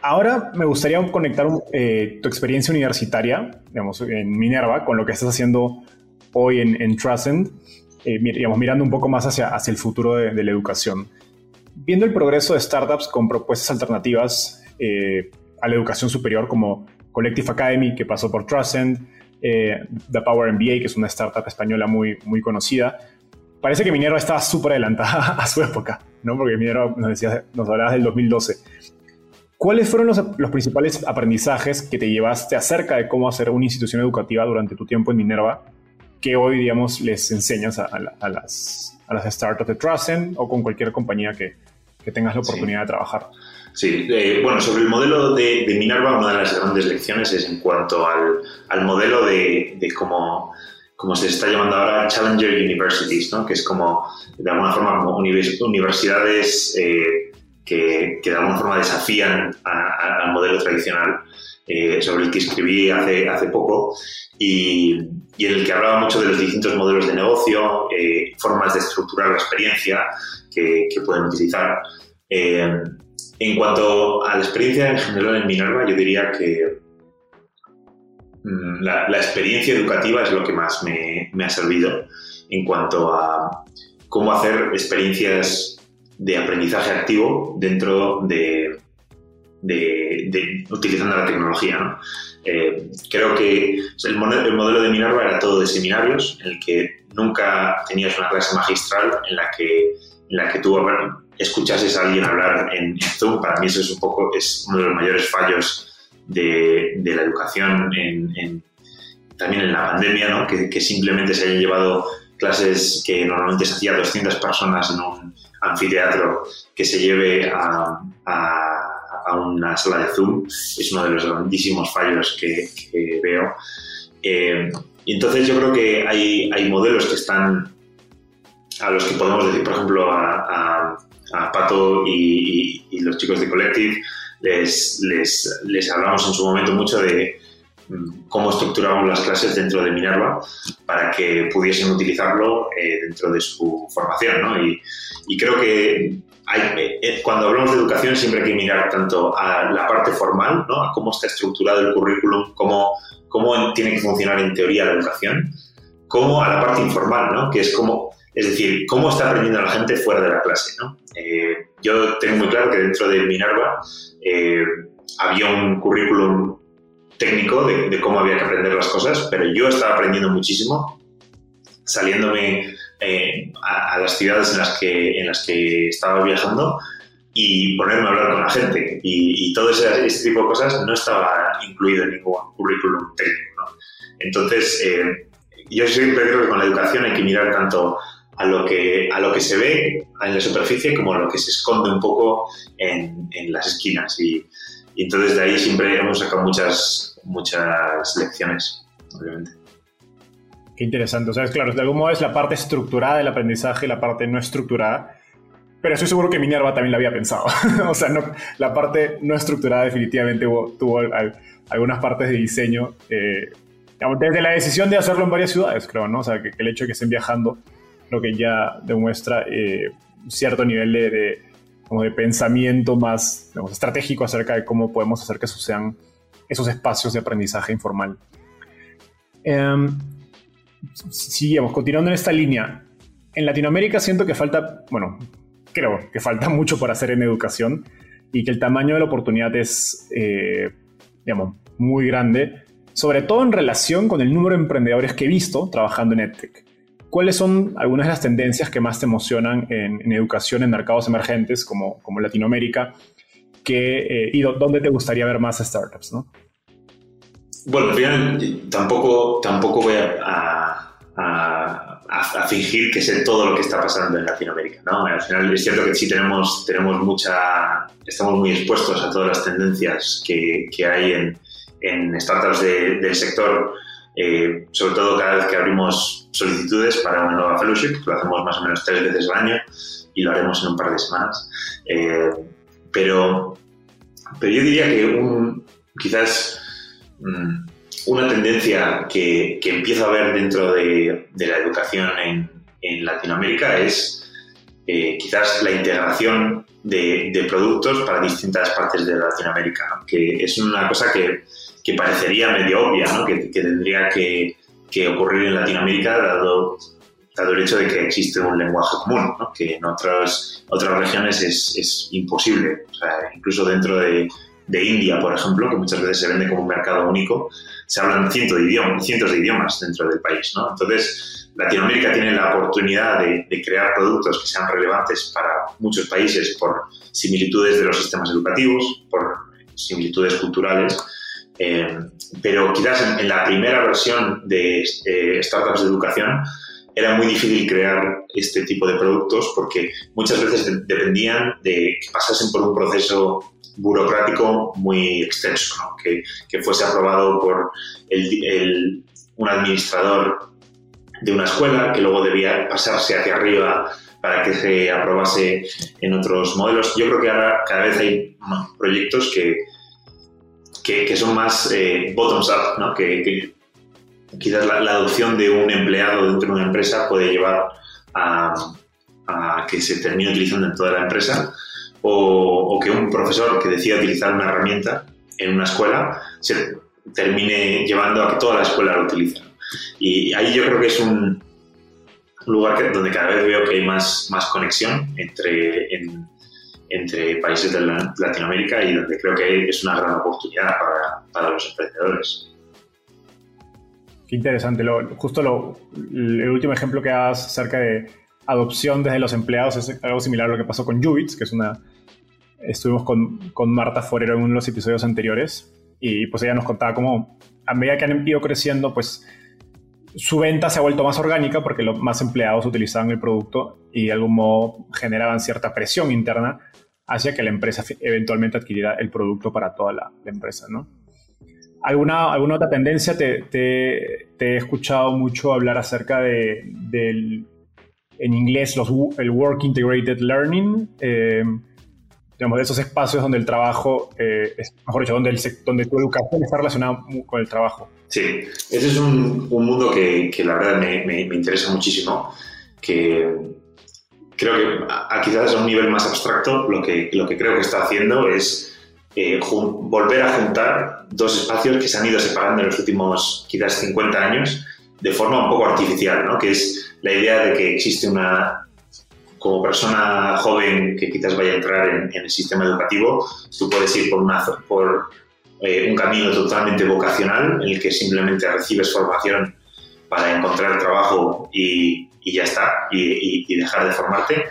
Ahora me gustaría conectar eh, tu experiencia universitaria, digamos, en Minerva, con lo que estás haciendo hoy en, en Truscend, eh, digamos, mirando un poco más hacia, hacia el futuro de, la educación. Viendo el progreso de startups con propuestas alternativas eh, a la educación superior, como Collective Academy, que pasó por Truscend, eh, The Power MBA, que es una startup española muy, muy conocida, parece que Minerva estaba súper adelantada [LAUGHS] a su época, ¿no? Porque Minerva nos, decía, nos hablabas del 2012. ¿Cuáles fueron los, los, principales aprendizajes que te llevaste acerca de cómo hacer una institución educativa durante tu tiempo en Minerva que hoy, digamos, les enseñas a, a, a las, a las startups de Trusten o con cualquier compañía que, que tengas la oportunidad sí. de trabajar? Sí, eh, bueno, sobre el modelo de, de, Minerva, una de las grandes lecciones es en cuanto al, al modelo de, de cómo, como se está llamando ahora Challenger Universities, ¿no? que es como, de alguna forma, como univers universidades eh, que, que, de alguna forma desafían al modelo tradicional eh, sobre el que escribí hace, hace poco y, y, en el que hablaba mucho de los distintos modelos de negocio, eh, formas de estructurar la experiencia que, que pueden utilizar. Eh, en cuanto a la experiencia en general en Minerva, yo diría que mmm, la, la, experiencia educativa es lo que más me, me ha servido en cuanto a cómo hacer experiencias de aprendizaje activo dentro de, de, utilizando la tecnología. ¿no? Eh, creo que el, modelo, el modelo de Minerva era todo de seminarios, en el que nunca tenías una clase magistral en la que, en la que tú escuchases a alguien hablar en, Zoom. Para mí eso es un poco es uno de los mayores fallos de, la educación también en la pandemia, ¿no? que, que simplemente se hayan llevado clases que normalmente se hacía 200 personas en un anfiteatro que se lleve a, a, una sala de Zoom es uno de los grandísimos fallos que, veo. Eh, y entonces yo creo que hay, hay modelos que están a los que podemos decir, por ejemplo, a, a Pato y, y, los chicos de Collective, les, les, les hablamos en su momento mucho de, cómo estructuramos las clases dentro de Minerva para que pudiesen utilizarlo eh, dentro de su formación. ¿no? Y, y, creo que hay, eh, cuando hablamos de educación siempre hay que mirar tanto a la parte formal, ¿no? a cómo está estructurado el currículum, cómo, cómo tiene que funcionar en teoría la educación, como a la parte informal, ¿no? que es como, es decir, cómo está aprendiendo la gente fuera de la clase. ¿no? Eh, yo tengo muy claro que dentro de Minerva había un currículum técnico de, cómo había que aprender las cosas, pero yo estaba aprendiendo muchísimo saliéndome eh, a, las ciudades en las, que, en las que estaba viajando y ponerme a hablar con la gente. Y, todo ese, tipo de cosas no estaba incluido en ningún currículum técnico. Entonces, eh, yo siempre creo que con la educación hay que mirar tanto a lo que, a lo que se ve en la superficie como a lo que se esconde un poco en, en las esquinas. Y, y entonces de ahí siempre hemos sacado muchas, muchas lecciones, obviamente. Qué interesante. O sea, es claro, de algún modo es la parte estructurada del aprendizaje y la parte no estructurada. Pero estoy seguro que Minerva también la había pensado. [LAUGHS] o sea, no, la parte no estructurada definitivamente tuvo, algunas partes de diseño. Eh, desde la decisión de hacerlo en varias ciudades, creo, ¿no? O sea, que, el hecho de que estén viajando, lo que ya demuestra eh, cierto nivel de como de pensamiento más estratégico acerca de cómo podemos hacer que sucedan esos espacios de aprendizaje informal. Eh, sigamos, continuando en esta línea. En Latinoamérica siento que falta, bueno, creo que falta [LAUGHS] mucho por hacer en educación y que el tamaño de la oportunidad es, eh, digamos, muy grande, sobre todo en relación con el número de emprendedores que he visto trabajando en EdTech. ¿Cuáles son algunas de las tendencias que más te emocionan en, educación en mercados emergentes como, como Latinoamérica? Que, eh, ¿Y dónde te gustaría ver más startups? ¿no? Bueno, final tampoco, tampoco voy a, a, a, fingir que sé todo lo que está pasando en Latinoamérica. ¿no? Al final es cierto que sí tenemos, tenemos mucha, estamos muy expuestos a todas las tendencias que, que hay en, en startups del sector eh, sobre todo cada vez que abrimos solicitudes para una nueva fellowship, lo hacemos más o menos tres veces al año y lo haremos en un par de semanas. Eh, pero, pero yo diría que quizás mm, una tendencia que, que, empiezo a ver dentro de, la educación en, en, Latinoamérica es eh, quizás la integración de, productos para distintas partes de Latinoamérica, que es una cosa que que parecería medio obvia, ¿no? que, tendría que, que, ocurrir en Latinoamérica, dado, dado el hecho de que existe un lenguaje común, ¿no? que en otras, otras regiones es, es imposible. O sea, incluso dentro de, de, India, por ejemplo, que muchas veces se vende como un mercado único, se hablan cientos de idiomas, cientos de idiomas dentro del país. ¿no? Entonces, Latinoamérica tiene la oportunidad de, de, crear productos que sean relevantes para muchos países por similitudes de los sistemas educativos, por similitudes culturales eh, pero quizás en, la primera versión de eh, startups de educación era muy difícil crear este tipo de productos porque muchas veces dependían de que pasasen por un proceso burocrático muy extenso, que, que, fuese aprobado por el, un administrador de una escuela que luego debía pasarse hacia arriba para que se aprobase en otros modelos. Yo creo que ahora cada vez hay proyectos que, que, son más eh, bottoms up, ¿no? que, quizás la, adopción de un empleado dentro de una empresa puede llevar a, que se termine utilizando en toda la empresa o, que un profesor que decida utilizar una herramienta en una escuela se termine llevando a que toda la escuela lo utilice. Y ahí yo creo que es un, lugar donde cada vez veo que hay más, más conexión entre, entre países de Latinoamérica y donde creo que es una gran oportunidad para, para los emprendedores. Qué interesante. Lo, justo lo, el último ejemplo que das acerca de adopción desde los empleados es algo similar a lo que pasó con Jubits, que es una... Estuvimos con, con Marta Forero en uno de los episodios anteriores y pues ella nos contaba cómo a medida que han ido creciendo, pues su venta se ha vuelto más orgánica porque los más empleados utilizaban el producto y de algún modo generaban cierta presión interna hacia que la empresa eventualmente adquiriera el producto para toda la, empresa, ¿no? ¿Alguna, ¿Alguna otra tendencia? Te, te, he escuchado mucho hablar acerca de, del, en inglés, los, el Work Integrated Learning, eh, digamos, de esos espacios donde el trabajo, eh, es, mejor dicho, donde, el, donde tu educación está relacionada con el trabajo. Sí, ese es un, un mundo que, que, la verdad me, me, me, interesa muchísimo, que creo que a, quizás a un nivel más abstracto lo que, lo que creo que está haciendo es eh, volver a juntar dos espacios que se han ido separando en los últimos quizás 50 años de forma un poco artificial, ¿no? que es la idea de que existe una, como persona joven que quizás vaya a entrar en, en el sistema educativo, tú puedes ir por, una, por eh, un camino totalmente vocacional en el que simplemente recibes formación para encontrar trabajo y, y ya está, y, y, dejar de formarte,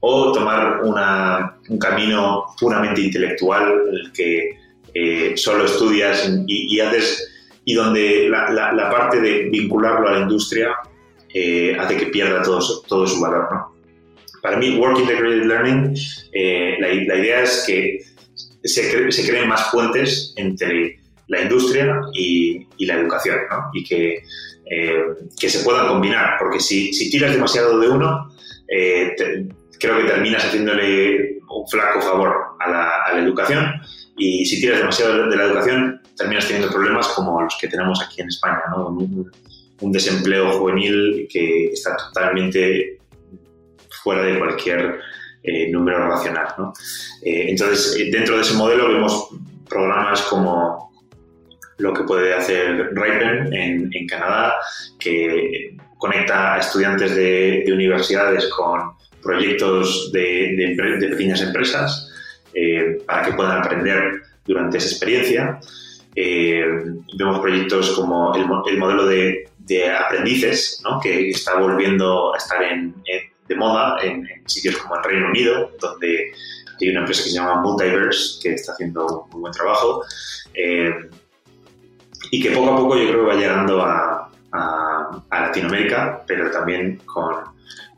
o tomar una, un camino puramente intelectual en el que eh, solo estudias y, y, haces y donde la, la, la, parte de vincularlo a la industria eh, hace que pierda todo, todo su valor. ¿no? Para mí, Work Integrated Learning, eh, la, la, idea es que se, cre se, creen más puentes entre la industria y, y la educación, ¿no? y que eh, que se puedan combinar, porque si, tiras demasiado de uno, eh, creo que terminas haciéndole un flaco favor a la, educación y si tiras demasiado de la educación, terminas teniendo problemas como los que tenemos aquí en España, un, desempleo juvenil que está totalmente fuera de cualquier eh, número racional. entonces, dentro de ese modelo vemos programas como lo que puede hacer Ripen en, en Canadá, que conecta a estudiantes de, de universidades con proyectos de, pequeñas empresas eh, para que puedan aprender durante esa experiencia. Eh, vemos proyectos como el, el modelo de, aprendices, ¿no? que está volviendo a estar de moda en, en, sitios como el Reino Unido, donde hay una empresa que se llama Multiverse, que está haciendo un muy buen trabajo. Eh, y que poco a poco yo creo que va llegando a, Latinoamérica, pero también con,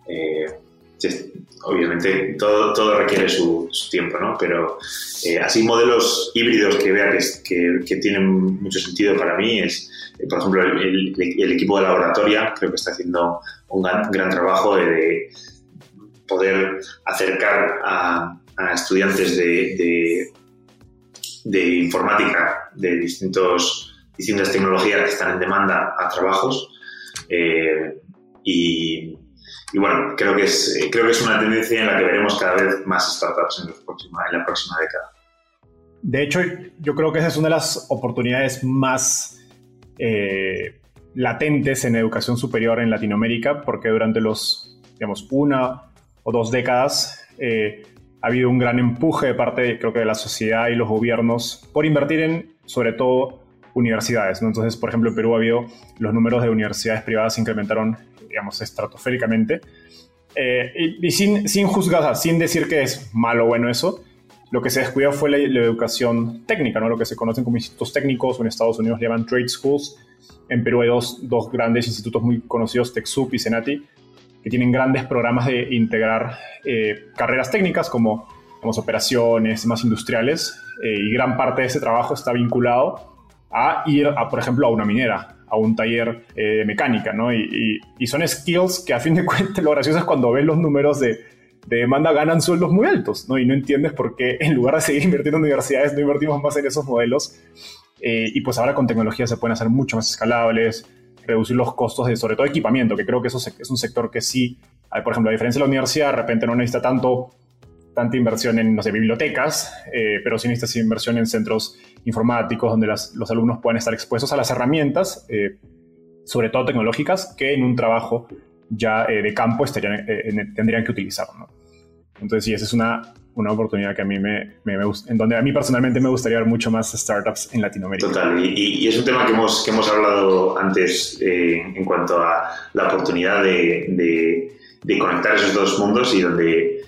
eh, obviamente, todo, todo requiere su, tiempo, ¿no? Pero eh, así modelos híbridos que vea que, que, tienen mucho sentido para mí es, eh, por ejemplo, el, equipo de laboratoria creo que está haciendo un gran, trabajo de, de, poder acercar a, estudiantes de, de informática de distintos distintas tecnologías que están en demanda a trabajos. Eh, y, y, bueno, creo que, es, creo que es una tendencia en la que veremos cada vez más startups en, próxima, en la próxima década. De hecho, yo creo que esa es una de las oportunidades más eh, latentes en educación superior en Latinoamérica, porque durante los, digamos, una o dos décadas eh, ha habido un gran empuje de parte, creo que, de la sociedad y los gobiernos por invertir en, sobre todo, universidades. Entonces, por ejemplo, en Perú ha habido los números de universidades privadas se incrementaron, digamos, estratosféricamente. Eh, y, sin, sin juzgar, sin decir que es malo o bueno eso, lo que se descuidó fue la, educación técnica, ¿no? lo que se conocen como institutos técnicos, en Estados Unidos le llaman trade schools. En Perú hay dos, dos grandes institutos muy conocidos, TechSoup y Senati, que tienen grandes programas de integrar eh, carreras técnicas como, como operaciones más industriales, eh, y gran parte de ese trabajo está vinculado a ir, a, por ejemplo, a una minera, a un taller eh, mecánica, ¿no? Y, son skills que a fin de [LAUGHS] cuentas lo gracioso es cuando ves los números de, de, demanda ganan sueldos muy altos, ¿no? Y no entiendes por qué en lugar de seguir [LAUGHS] invirtiendo en universidades no invertimos más en esos modelos. Eh, y pues ahora con tecnología se pueden hacer mucho más escalables, reducir los costos de sobre todo equipamiento, que creo que eso es un sector que sí, por ejemplo, a diferencia de la universidad, de repente no necesita tanto tanta inversión en, no sé, bibliotecas, eh, pero sí necesitas inversión en centros informáticos donde los alumnos puedan estar expuestos a las herramientas, eh, sobre todo tecnológicas, que en un trabajo ya de campo estarían, tendrían que utilizarlo. ¿no? Entonces, sí, esa es una, una oportunidad que a mí me, me, gusta, en donde a mí personalmente me gustaría ver mucho más startups en Latinoamérica. Total, y, es un tema que hemos, que hemos hablado antes eh, en cuanto a la oportunidad de, de, conectar esos dos mundos y donde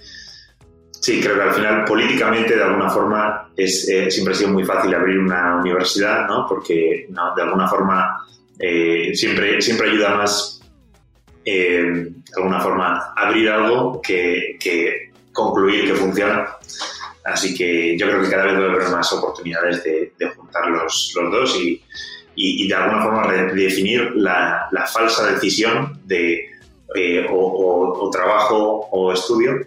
sí, creo que al final políticamente de alguna forma es, eh, siempre ha sido muy fácil abrir una universidad, ¿no? Porque de alguna forma eh, siempre, siempre ayuda más de alguna forma abrir algo que, que concluir que funciona. Así que yo creo que cada vez debe haber más oportunidades de, juntar los, los dos y, y, de alguna forma redefinir la, la falsa decisión de eh, o, trabajo o estudio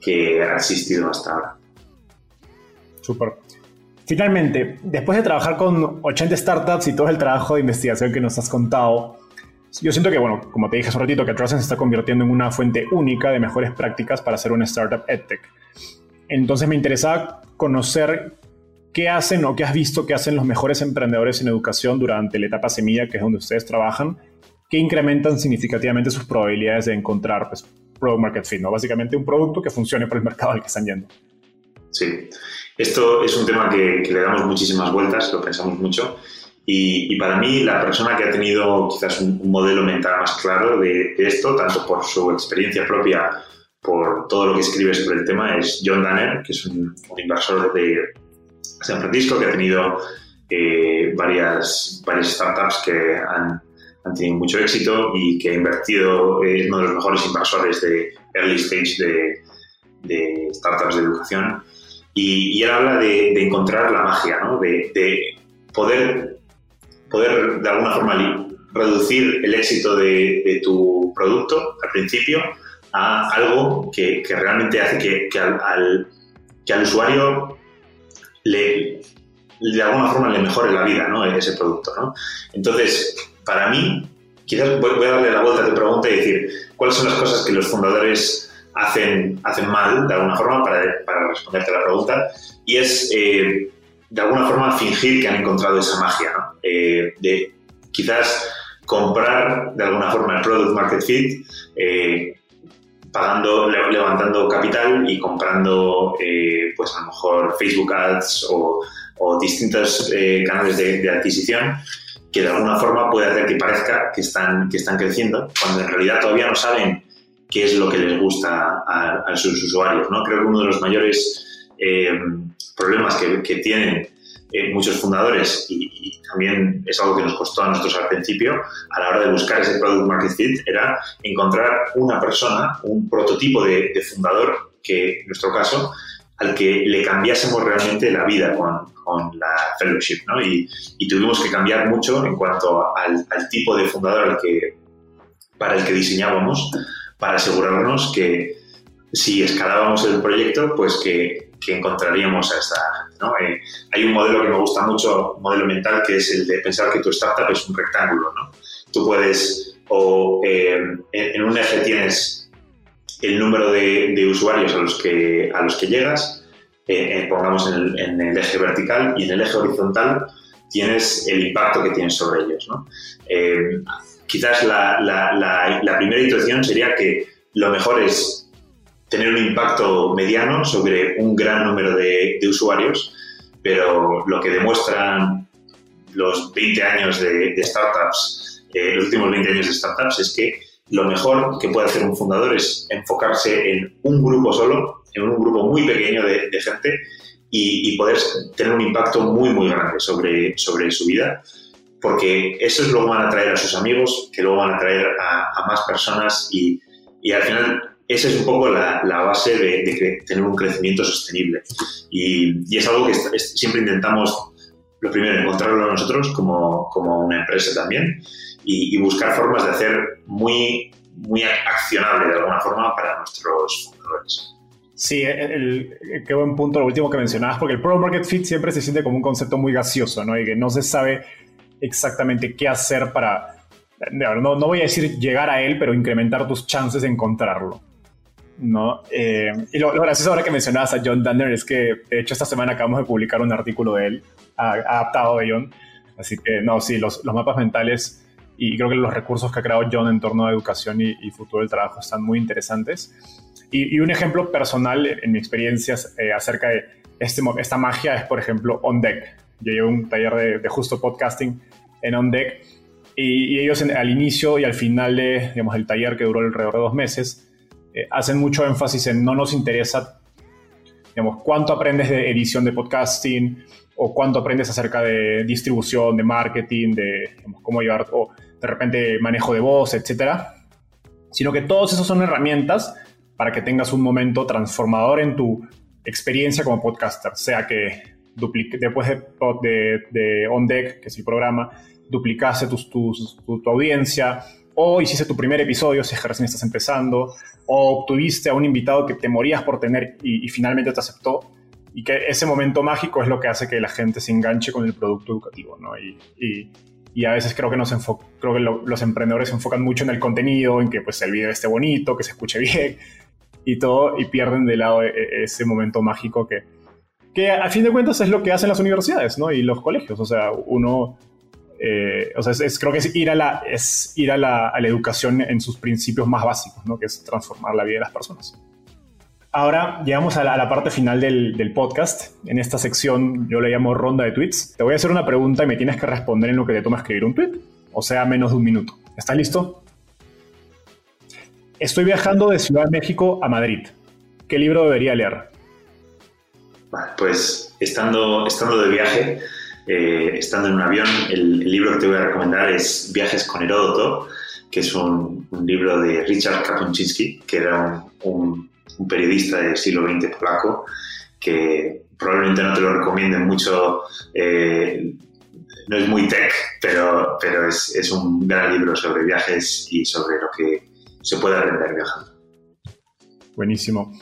que ha existido hasta ahora. Súper. Finalmente, después de trabajar con 80 startups y todo el trabajo de investigación que nos has contado, yo siento que, bueno, como te dije hace un ratito, que Trussen se está convirtiendo en una fuente única de mejores prácticas para hacer una startup EdTech. Entonces me interesa conocer qué hacen o qué has visto que hacen los mejores emprendedores en educación durante la etapa semilla, que es donde ustedes trabajan, que incrementan significativamente sus probabilidades de encontrar pues, product market fit, ¿no? Básicamente un producto que funcione por el mercado al que están yendo. Sí, esto es un tema que, que le damos muchísimas vueltas, lo pensamos mucho y, para mí, la persona que ha tenido quizás un, modelo mental más claro de, esto, tanto por su experiencia propia, por todo lo que escribe sobre el tema, es John Danner, que es un, inversor de San Francisco que ha tenido eh, varias, varias startups que han, han, tenido mucho éxito y que ha invertido, es uno de los mejores inversores de early stage de, startups de educación. Y, él habla de, encontrar la magia, ¿no? de, de poder poder de alguna forma reducir el éxito de, tu producto al principio a algo que, realmente hace que, al, que, al, usuario le, de alguna forma le mejore la vida, ¿no? Ese producto, ¿no? Entonces, para mí, quizás voy a darle la vuelta a tu pregunta y decir, ¿cuáles son las cosas que los fundadores hacen, hacen mal, de alguna forma, para, responderte a la pregunta? Y es eh, de alguna forma fingir que han encontrado esa magia. Eh, de quizás comprar de alguna forma el product market fit, eh, pagando, levantando capital y comprando, pues a lo mejor Facebook Ads o, distintos canales de, adquisición que de alguna forma puede hacer que parezca que están, que están creciendo, cuando en realidad todavía no saben qué es lo que les gusta a, sus usuarios. ¿no? Creo que uno de los mayores problemas que, tienen eh, muchos fundadores y, también es algo que nos costó a nosotros al principio a la hora de buscar ese product market fit era encontrar una persona, un prototipo de, fundador que en nuestro caso al que le cambiásemos realmente la vida con, la fellowship ¿no? y, tuvimos que cambiar mucho en cuanto al, tipo de fundador al que, para el que diseñábamos para asegurarnos que si escalábamos el proyecto pues que encontraríamos a esta ¿no? Eh, hay un modelo que me gusta mucho, un modelo mental, que es el de pensar que tu startup es un rectángulo. ¿no? Tú puedes, o eh, en, un eje tienes el número de, usuarios a los que, a los que llegas, eh, pongamos en el, eje vertical, y en el eje horizontal tienes el impacto que tienes sobre ellos. ¿no? quizás la, primera intuición sería que lo mejor es tener un impacto mediano sobre un gran número de, usuarios, pero lo que demuestran los 20 años de, startups, eh, los últimos 20 años de startups, es que lo mejor que puede hacer un fundador es enfocarse en un grupo solo, en un grupo muy pequeño de, gente y, poder tener un impacto muy, muy grande sobre, sobre su vida, porque eso es lo que van a traer a sus amigos, que luego van a traer a, más personas y, y al final esa es un poco la, base de, tener un crecimiento sostenible. Y, es algo que siempre intentamos, lo primero, encontrarlo nosotros como, una empresa también y, buscar formas de hacer muy, muy accionable de alguna forma para nuestros fundadores. Sí, el, qué buen punto lo último que mencionabas, porque el Pro Market Fit siempre se siente como un concepto muy gaseoso, ¿no? Y que no se sabe exactamente qué hacer para, no, no voy a decir llegar a él, pero incrementar tus chances de encontrarlo. ¿no? Eh, y lo, gracioso ahora que mencionabas a John Danner es que, de hecho, esta semana acabamos de publicar un artículo de él, adaptado de John. Así que, no, sí, los, los mapas mentales y creo que los recursos que ha creado John en torno a educación y, futuro del trabajo están muy interesantes. Y, un ejemplo personal en mi experiencia eh, acerca de este, esta magia es, por ejemplo, On Deck. Yo llevo un taller de, justo podcasting en On Deck y, ellos al inicio y al final de, digamos, el taller que duró alrededor de dos meses, eh, hacen mucho énfasis en no nos interesa, digamos, cuánto aprendes de edición de podcasting o cuánto aprendes acerca de distribución, de marketing, de cómo llevar, o de repente manejo de voz, etcétera, sino que todos esos son herramientas para que tengas un momento transformador en tu experiencia como podcaster, sea que después de, de, On Deck, que es el programa, duplicase tu, tu, audiencia, o hiciste tu primer episodio si es que recién estás empezando, o obtuviste a un invitado que te morías por tener y, finalmente te aceptó, y que ese momento mágico es lo que hace que la gente se enganche con el producto educativo, ¿no? Y, y, y a veces creo que, los emprendedores se enfocan mucho en el contenido, en que pues, el video esté bonito, que se escuche bien, y todo, y pierden de lado e, e, ese momento mágico que, que a fin de cuentas es lo que hacen las universidades, ¿no? Y los colegios, o sea, uno, eh, o sea, es, creo que es ir, a la, es ir a la, a la, educación en sus principios más básicos, ¿no? Que es transformar la vida de las personas. Ahora llegamos a la, parte final del, podcast. En esta sección yo le llamo ronda de tweets. Te voy a hacer una pregunta y me tienes que responder en lo que te toma escribir un tweet, o sea, menos de un minuto. ¿Estás listo? Estoy viajando de Ciudad de México a Madrid. ¿Qué libro debería leer? Pues estando, estando de viaje, eh, estando en un avión, el, libro que te voy a recomendar es Viajes con Heródoto, que es un, libro de Richard Kapuscinski, que era un, periodista del siglo XX polaco, que probablemente no te lo recomienden mucho, eh, no es muy tech, pero, pero es, es un gran libro sobre viajes y sobre lo que se puede aprender viajando. Buenísimo.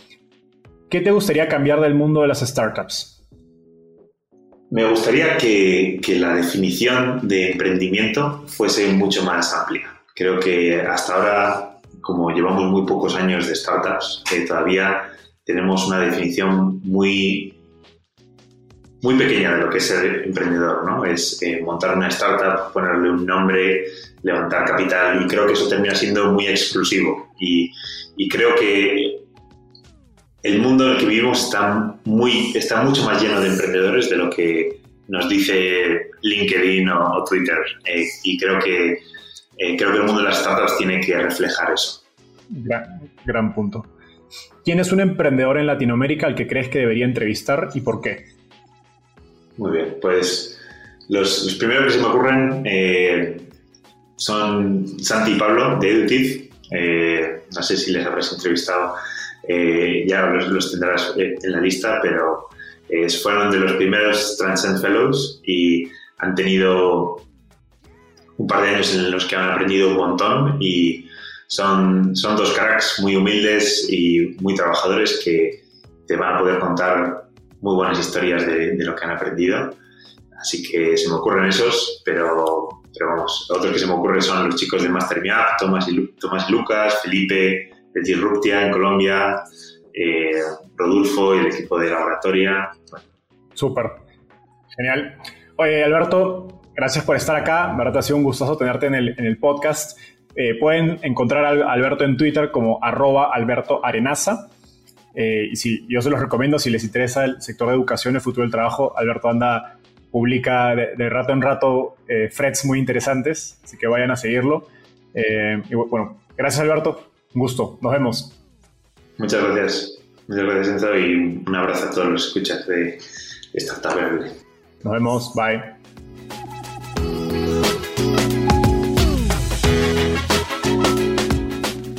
¿Qué te gustaría cambiar del mundo de las startups? Me gustaría que, la definición de emprendimiento fuese mucho más amplia. Creo que hasta ahora, como llevamos muy pocos años de startups, eh, todavía tenemos una definición muy, muy pequeña de lo que es ser emprendedor, ¿no? Es eh, montar una startup, ponerle un nombre, levantar capital y creo que eso termina siendo muy exclusivo y, creo que el mundo en el que vivimos está, muy, está mucho más lleno de emprendedores de lo que nos dice LinkedIn o, Twitter eh, y creo que, eh, creo que el mundo de las startups tiene que reflejar eso. Gran, gran punto. ¿Quién es un emprendedor en Latinoamérica al que crees que debería entrevistar y por qué? Muy bien, pues los, primeros que se me ocurren eh, son Santi y Pablo de Edutiv. Eh, no sé si les habrás entrevistado, eh, ya los, tendrás eh, en la lista, pero fueron de los primeros Transcend Fellows y han tenido un par de años en los que han aprendido un montón y son, son dos cracks muy humildes y muy trabajadores que te van a poder contar muy buenas historias de, de lo que han aprendido. Así que se me ocurren esos, pero pero vamos, otros que se me ocurren son los chicos de Master Tomás y, Tomás Lucas, Felipe de Disruptia en Colombia, eh, Rodolfo y el equipo de laboratoria. Súper, genial. Oye, Alberto, gracias por estar acá. verdad, ha sido un gustoso tenerte en el, en el podcast. Eh, pueden encontrar a Alberto en Twitter como arroba Alberto Arenaza. Eh, y si, yo se los recomiendo, si les interesa el sector de educación, el futuro del trabajo, Alberto anda publica de, rato en rato eh, threads muy interesantes, así que vayan a seguirlo. Eh, y bueno, gracias Alberto, un gusto, nos vemos. Muchas gracias, muchas gracias Enzo y un abrazo a todos los escuchas de Startup Verde. Nos vemos, bye.